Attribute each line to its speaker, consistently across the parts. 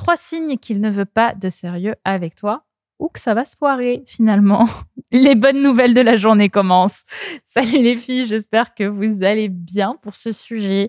Speaker 1: Trois signes qu'il ne veut pas de sérieux avec toi ou que ça va se foirer finalement. Les bonnes nouvelles de la journée commencent. Salut les filles, j'espère que vous allez bien pour ce sujet.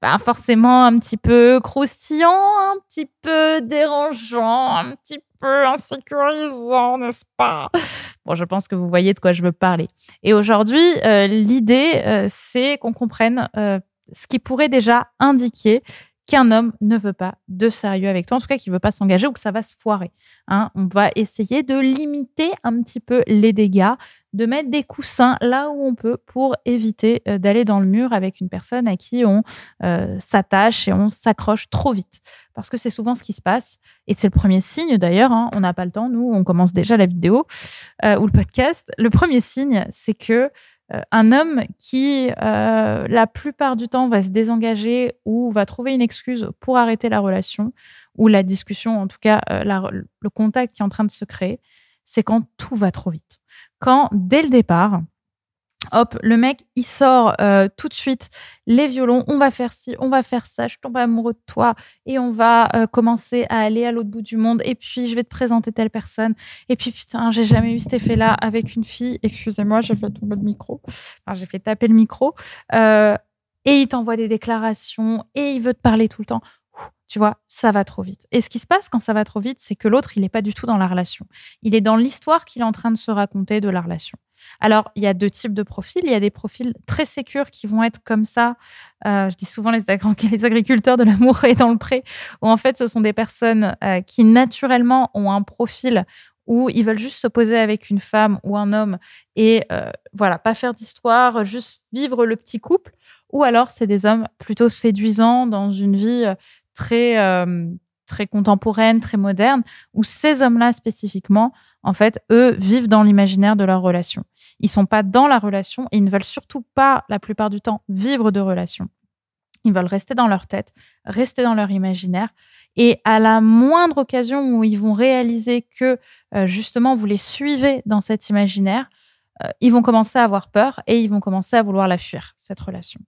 Speaker 1: Pas forcément un petit peu croustillant, un petit peu dérangeant, un petit peu insécurisant, n'est-ce pas? Bon, je pense que vous voyez de quoi je veux parler. Et aujourd'hui, euh, l'idée, euh, c'est qu'on comprenne euh, ce qui pourrait déjà indiquer qu'un homme ne veut pas de sérieux avec toi, en tout cas qu'il ne veut pas s'engager ou que ça va se foirer. Hein. On va essayer de limiter un petit peu les dégâts, de mettre des coussins là où on peut pour éviter euh, d'aller dans le mur avec une personne à qui on euh, s'attache et on s'accroche trop vite. Parce que c'est souvent ce qui se passe. Et c'est le premier signe d'ailleurs, hein. on n'a pas le temps, nous, on commence déjà la vidéo euh, ou le podcast. Le premier signe, c'est que un homme qui, euh, la plupart du temps, va se désengager ou va trouver une excuse pour arrêter la relation ou la discussion, en tout cas euh, le contact qui est en train de se créer, c'est quand tout va trop vite. Quand, dès le départ, Hop, le mec, il sort euh, tout de suite les violons. On va faire ci, on va faire ça. Je tombe amoureux de toi et on va euh, commencer à aller à l'autre bout du monde. Et puis, je vais te présenter telle personne. Et puis, putain, j'ai jamais eu cet effet-là avec une fille. Excusez-moi, j'ai fait tomber le micro. Enfin, j'ai fait taper le micro. Euh, et il t'envoie des déclarations et il veut te parler tout le temps. Tu vois, ça va trop vite. Et ce qui se passe quand ça va trop vite, c'est que l'autre, il n'est pas du tout dans la relation. Il est dans l'histoire qu'il est en train de se raconter de la relation. Alors, il y a deux types de profils. Il y a des profils très sécures qui vont être comme ça. Euh, je dis souvent les, agriculteurs de l'amour et dans le pré, où en fait, ce sont des personnes euh, qui naturellement ont un profil où ils veulent juste se poser avec une femme ou un homme et euh, voilà, pas faire d'histoire, juste vivre le petit couple. Ou alors, c'est des hommes plutôt séduisants dans une vie très très contemporaine, très moderne, où ces hommes-là spécifiquement, en fait, eux vivent dans l'imaginaire de leur relation. Ils sont pas dans la relation et ils ne veulent surtout pas, la plupart du temps, vivre de relation. Ils veulent rester dans leur tête, rester dans leur imaginaire. Et à la moindre occasion où ils vont réaliser que euh, justement vous les suivez dans cet imaginaire, euh, ils vont commencer à avoir peur et ils vont commencer à vouloir la fuir, cette relation.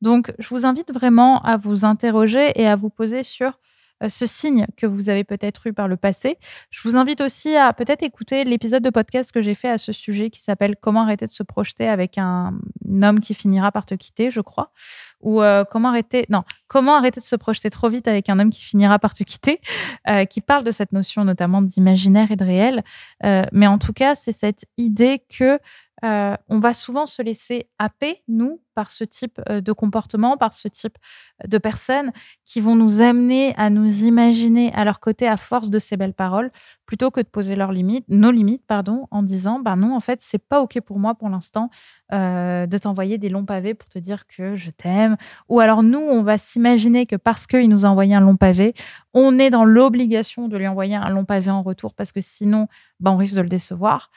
Speaker 1: Donc, je vous invite vraiment à vous interroger et à vous poser sur ce signe que vous avez peut-être eu par le passé. Je vous invite aussi à peut-être écouter l'épisode de podcast que j'ai fait à ce sujet qui s'appelle Comment arrêter de se projeter avec un homme qui finira par te quitter, je crois. Ou euh, comment arrêter non comment arrêter de se projeter trop vite avec un homme qui finira par te quitter, euh, qui parle de cette notion notamment d'imaginaire et de réel. mais en tout cas, c'est cette idée que euh, on va souvent se laisser happer, nous, par ce type euh, de comportement, par ce type de personnes qui vont nous amener à nous imaginer à leur côté à force de ces belles paroles, plutôt que de poser leurs limites, nos limites, pardon, en disant, bah non, en fait, c'est pas ok pour moi pour l'instant euh, de t'envoyer des longs pavés pour te dire que je t'aime. Ou alors nous, on va s'imaginer que parce qu'il nous a envoyé un long pavé, on est dans l'obligation de lui envoyer un long pavé en retour parce que sinon, bah, on risque de le décevoir.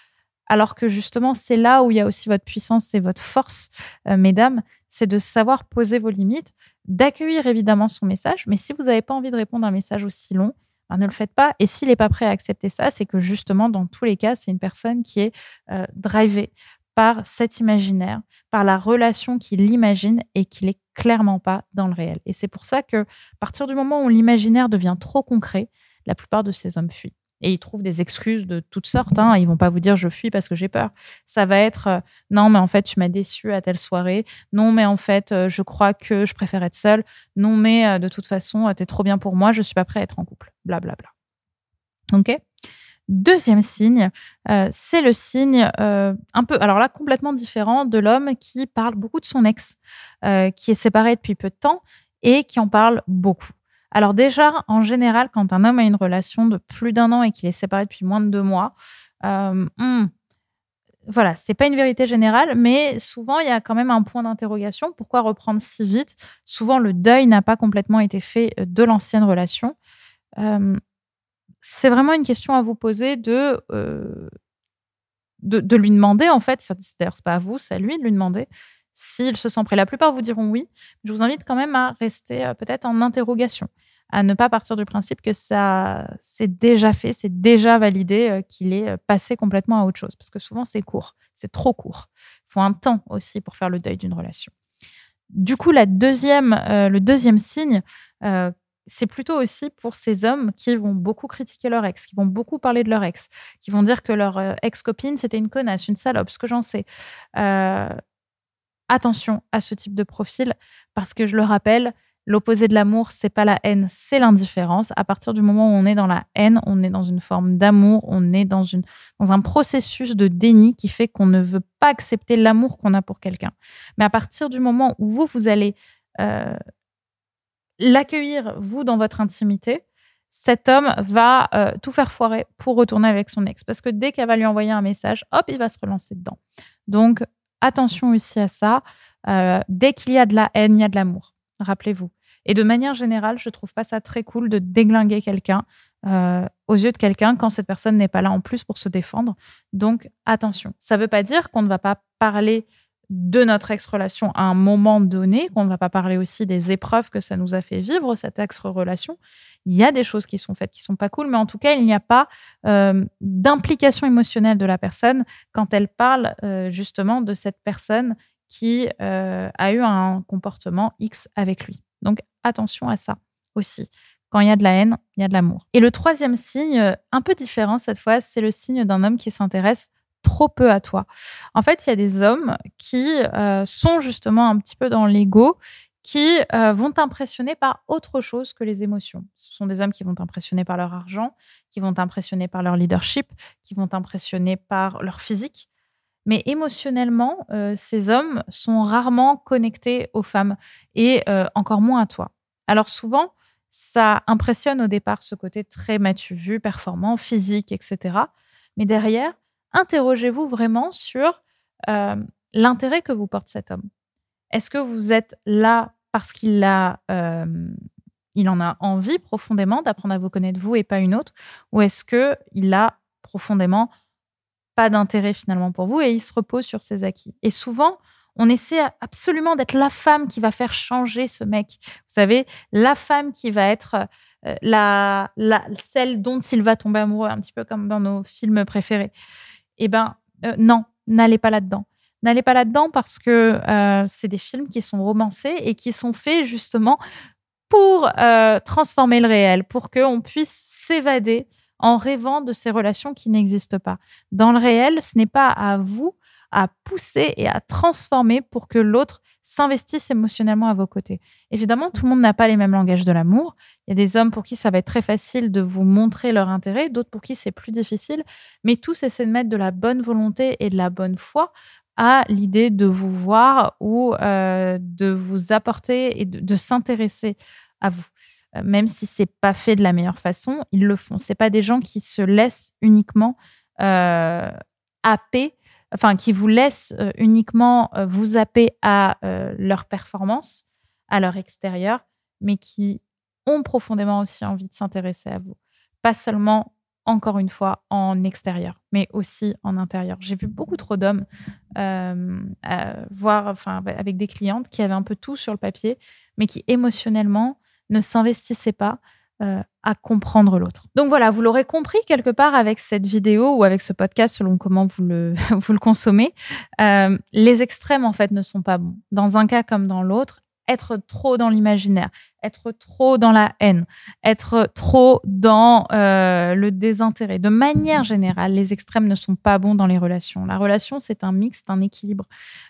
Speaker 1: Alors que justement, c'est là où il y a aussi votre puissance et votre force, euh, mesdames, c'est de savoir poser vos limites, d'accueillir évidemment son message. Mais si vous n'avez pas envie de répondre à un message aussi long, ben, ne le faites pas. Et s'il n'est pas prêt à accepter ça, c'est que justement, dans tous les cas, c'est une personne qui est euh, drivée par cet imaginaire, par la relation qu'il imagine et qu'il n'est clairement pas dans le réel. Et c'est pour ça que, à partir du moment où l'imaginaire devient trop concret, la plupart de ces hommes fuient et ils trouvent des excuses de toutes sortes. Hein. Ils vont pas vous dire je fuis parce que j'ai peur. Ça va être euh, non, mais en fait, tu m'as déçu à telle soirée. Non, mais en fait, euh, je crois que je préfère être seule. Non, mais euh, de toute façon, tu es trop bien pour moi. Je suis pas prêt à être en couple. Blablabla. Bla, bla. Ok? Deuxième signe, c'est le signe un peu, alors là, complètement différent de l'homme qui parle beaucoup de son ex, qui est séparé depuis peu de temps et qui en parle beaucoup. Alors déjà, en général, quand un homme a une relation de plus d'un an et qu'il est séparé depuis moins de deux mois, euh, hmm, voilà, c'est pas une vérité générale, mais souvent il y a quand même un point d'interrogation. Pourquoi reprendre si vite? Souvent le deuil n'a pas complètement été fait euh, de l'ancienne relation. Euh, c'est vraiment une question à vous poser de, euh, lui demander en fait. D'ailleurs, c'est pas à vous, c'est à lui de lui demander s'il se sent prêt. La plupart vous diront oui. Je vous invite quand même à rester peut-être en interrogation à ne pas partir du principe que ça c'est déjà fait, c'est déjà validé, euh, qu'il est euh, passé complètement à autre chose. Parce que souvent, c'est court, c'est trop court. Il faut un temps aussi pour faire le deuil d'une relation. Du coup, la deuxième, euh, le deuxième signe c'est plutôt aussi pour ces hommes qui vont beaucoup critiquer leur ex, qui vont beaucoup parler de leur ex, qui vont dire que leur euh, ex-copine, c'était une connasse, une salope, ce que j'en sais. Attention à ce type de profil, parce que je le rappelle, l'opposé de l'amour, c'est pas la haine, c'est l'indifférence. À partir du moment où on est dans la haine, on est dans une forme d'amour, on est dans un processus de déni qui fait qu'on ne veut pas accepter l'amour qu'on a pour quelqu'un. Mais à partir du moment où vous, vous allez euh, l'accueillir, vous, dans votre intimité, cet homme va euh, tout faire foirer pour retourner avec son ex. Parce que dès qu'elle va lui envoyer un message, hop, il va se relancer dedans. Donc, attention aussi à ça. Euh, dès qu'il y a de la haine, il y a de l'amour. Rappelez-vous. Et de manière générale, je trouve pas ça très cool de déglinguer quelqu'un euh, aux yeux de quelqu'un quand cette personne n'est pas là en plus pour se défendre. Donc, attention. Ça ne veut pas dire qu'on ne va pas parler de notre ex-relation à un moment donné, qu'on ne va pas parler aussi des épreuves que ça nous a fait vivre, cette ex-relation. Il y a des choses qui sont faites qui sont pas cool, mais en tout cas, il n'y a pas euh, d'implication émotionnelle de la personne quand elle parle euh, justement de cette personne qui euh, a eu un comportement X avec lui. Donc, attention à ça aussi. Quand il y a de la haine, il y a de l'amour. Et le troisième signe, un peu différent cette fois, c'est le signe d'un homme qui s'intéresse trop peu à toi. En fait, il y a des hommes qui euh, sont justement un petit peu dans l'ego, qui euh, vont t'impressionner par autre chose que les émotions. Ce sont des hommes qui vont t'impressionner par leur argent, qui vont t'impressionner par leur leadership, qui vont t'impressionner par leur physique. Mais émotionnellement, euh, ces hommes sont rarement connectés aux femmes et encore moins à toi. Alors souvent, ça impressionne au départ ce côté très matu performant, physique, etc. Mais derrière, interrogez-vous vraiment sur euh, l'intérêt que vous porte cet homme. Est-ce que vous êtes là parce qu'il a, euh, il en a envie profondément d'apprendre à vous connaître vous et pas une autre, ou est-ce que il a profondément pas d'intérêt finalement pour vous et il se repose sur ses acquis? Et souvent, on essaie absolument d'être la femme qui va faire changer ce mec. Vous savez, la femme qui va être euh, la, la, celle dont il va tomber amoureux, un petit peu comme dans nos films préférés eh ben euh, non, n'allez pas là-dedans. N'allez pas là-dedans parce que euh, c'est des films qui sont romancés et qui sont faits justement pour euh, transformer le réel, pour qu'on puisse s'évader en rêvant de ces relations qui n'existent pas. Dans le réel, ce n'est pas à vous à pousser et à transformer pour que l'autre s'investissent émotionnellement à vos côtés. Évidemment, tout le monde n'a pas les mêmes langages de l'amour. Il y a des hommes pour qui ça va être très facile de vous montrer leur intérêt, d'autres pour qui c'est plus difficile, mais tous essaient de mettre de la bonne volonté et de la bonne foi à l'idée de vous voir ou euh, de vous apporter et de, s'intéresser à vous. Euh, même si c'est pas fait de la meilleure façon, ils le font. C'est pas des gens qui se laissent uniquement euh, happer enfin, qui vous laissent euh, uniquement euh, vous zapper à euh, leur performance, à leur extérieur, mais qui ont profondément aussi envie de s'intéresser à vous. Pas seulement, encore une fois, en extérieur, mais aussi en intérieur. J'ai vu beaucoup trop d'hommes voir, enfin, avec des clientes qui avaient un peu tout sur le papier, mais qui émotionnellement ne s'investissaient pas euh, à comprendre l'autre. Donc voilà, vous l'aurez compris quelque part avec cette vidéo ou avec ce podcast selon comment vous le, vous le consommez. Euh, les extrêmes en fait ne sont pas bons. Dans un cas comme dans l'autre, être trop dans l'imaginaire, être trop dans la haine, être trop dans euh, le désintérêt. De manière générale, les extrêmes ne sont pas bons dans les relations. La relation, c'est un mix, c'est un équilibre,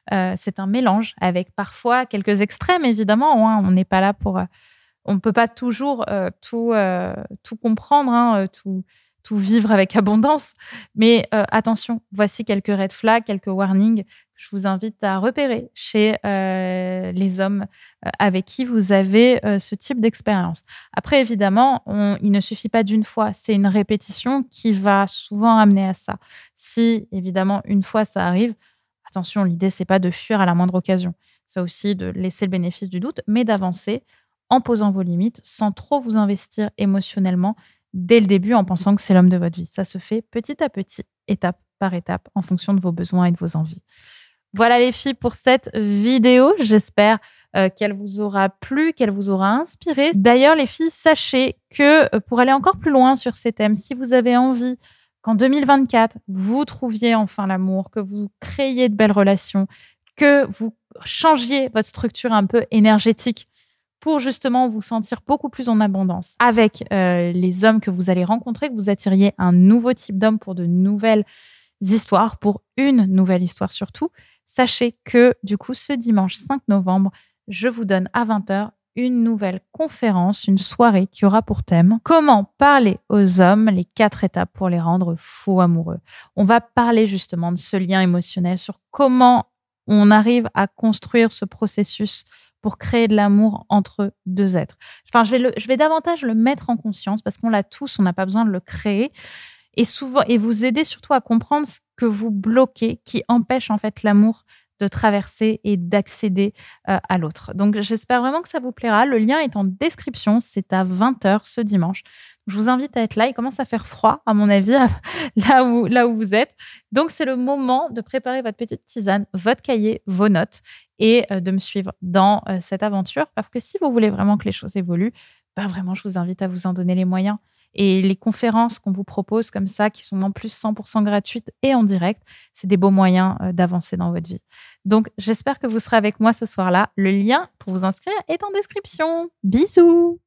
Speaker 1: c'est un mélange avec parfois quelques extrêmes, évidemment. Hein. On n'est pas là pour on ne peut pas toujours euh, tout, euh, tout comprendre, hein, euh, tout, tout vivre avec abondance. Mais attention, voici quelques red flags, quelques warnings que je vous invite à repérer chez les hommes avec qui vous avez ce type d'expérience. Après, évidemment, il ne suffit pas d'une fois, c'est une répétition qui va souvent amener à ça. Si, évidemment, une fois ça arrive, attention, l'idée, c'est pas de fuir à la moindre occasion. C'est aussi de laisser le bénéfice du doute, mais d'avancer en posant vos limites, sans trop vous investir émotionnellement dès le début en pensant que c'est l'homme de votre vie. Ça se fait petit à petit, étape par étape, en fonction de vos besoins et de vos envies. Voilà les filles pour cette vidéo. J'espère euh, qu'elle vous aura plu, qu'elle vous aura inspiré. D'ailleurs, les filles, sachez que euh, pour aller encore plus loin sur ces thèmes, si vous avez envie qu'en 2024, vous trouviez enfin l'amour, que vous créiez de belles relations, que vous changiez votre structure un peu énergétique pour justement vous sentir beaucoup plus en abondance avec euh, les hommes que vous allez rencontrer, que vous attiriez un nouveau type d'homme pour de nouvelles histoires, pour une nouvelle histoire surtout. Sachez que du coup, ce dimanche 5 novembre, je vous donne à 20h une nouvelle conférence, une soirée qui aura pour thème comment parler aux hommes, les quatre étapes pour les rendre faux amoureux. On va parler justement de ce lien émotionnel, sur comment on arrive à construire ce processus pour créer de l'amour entre deux êtres. Enfin, je vais, je vais davantage le mettre en conscience parce qu'on l'a tous, on n'a pas besoin de le créer. Et souvent, et vous aider surtout à comprendre ce que vous bloquez qui empêche en fait l'amour de traverser et d'accéder euh, à l'autre. Donc j'espère vraiment que ça vous plaira. Le lien est en description, c'est à 20h ce dimanche. Je vous invite à être là. Il commence à faire froid, à mon avis, là où, là où vous êtes. Donc c'est le moment de préparer votre petite tisane, votre cahier, vos notes et euh, de me suivre dans euh, cette aventure. Parce que si vous voulez vraiment que les choses évoluent, bah vraiment, je vous invite à vous en donner les moyens. Et les conférences qu'on vous propose comme ça, qui sont en plus 100% gratuites et en direct, c'est des beaux moyens euh, d'avancer dans votre vie. Donc, j'espère que vous serez avec moi ce soir-là. Le lien pour vous inscrire est en description. Bisous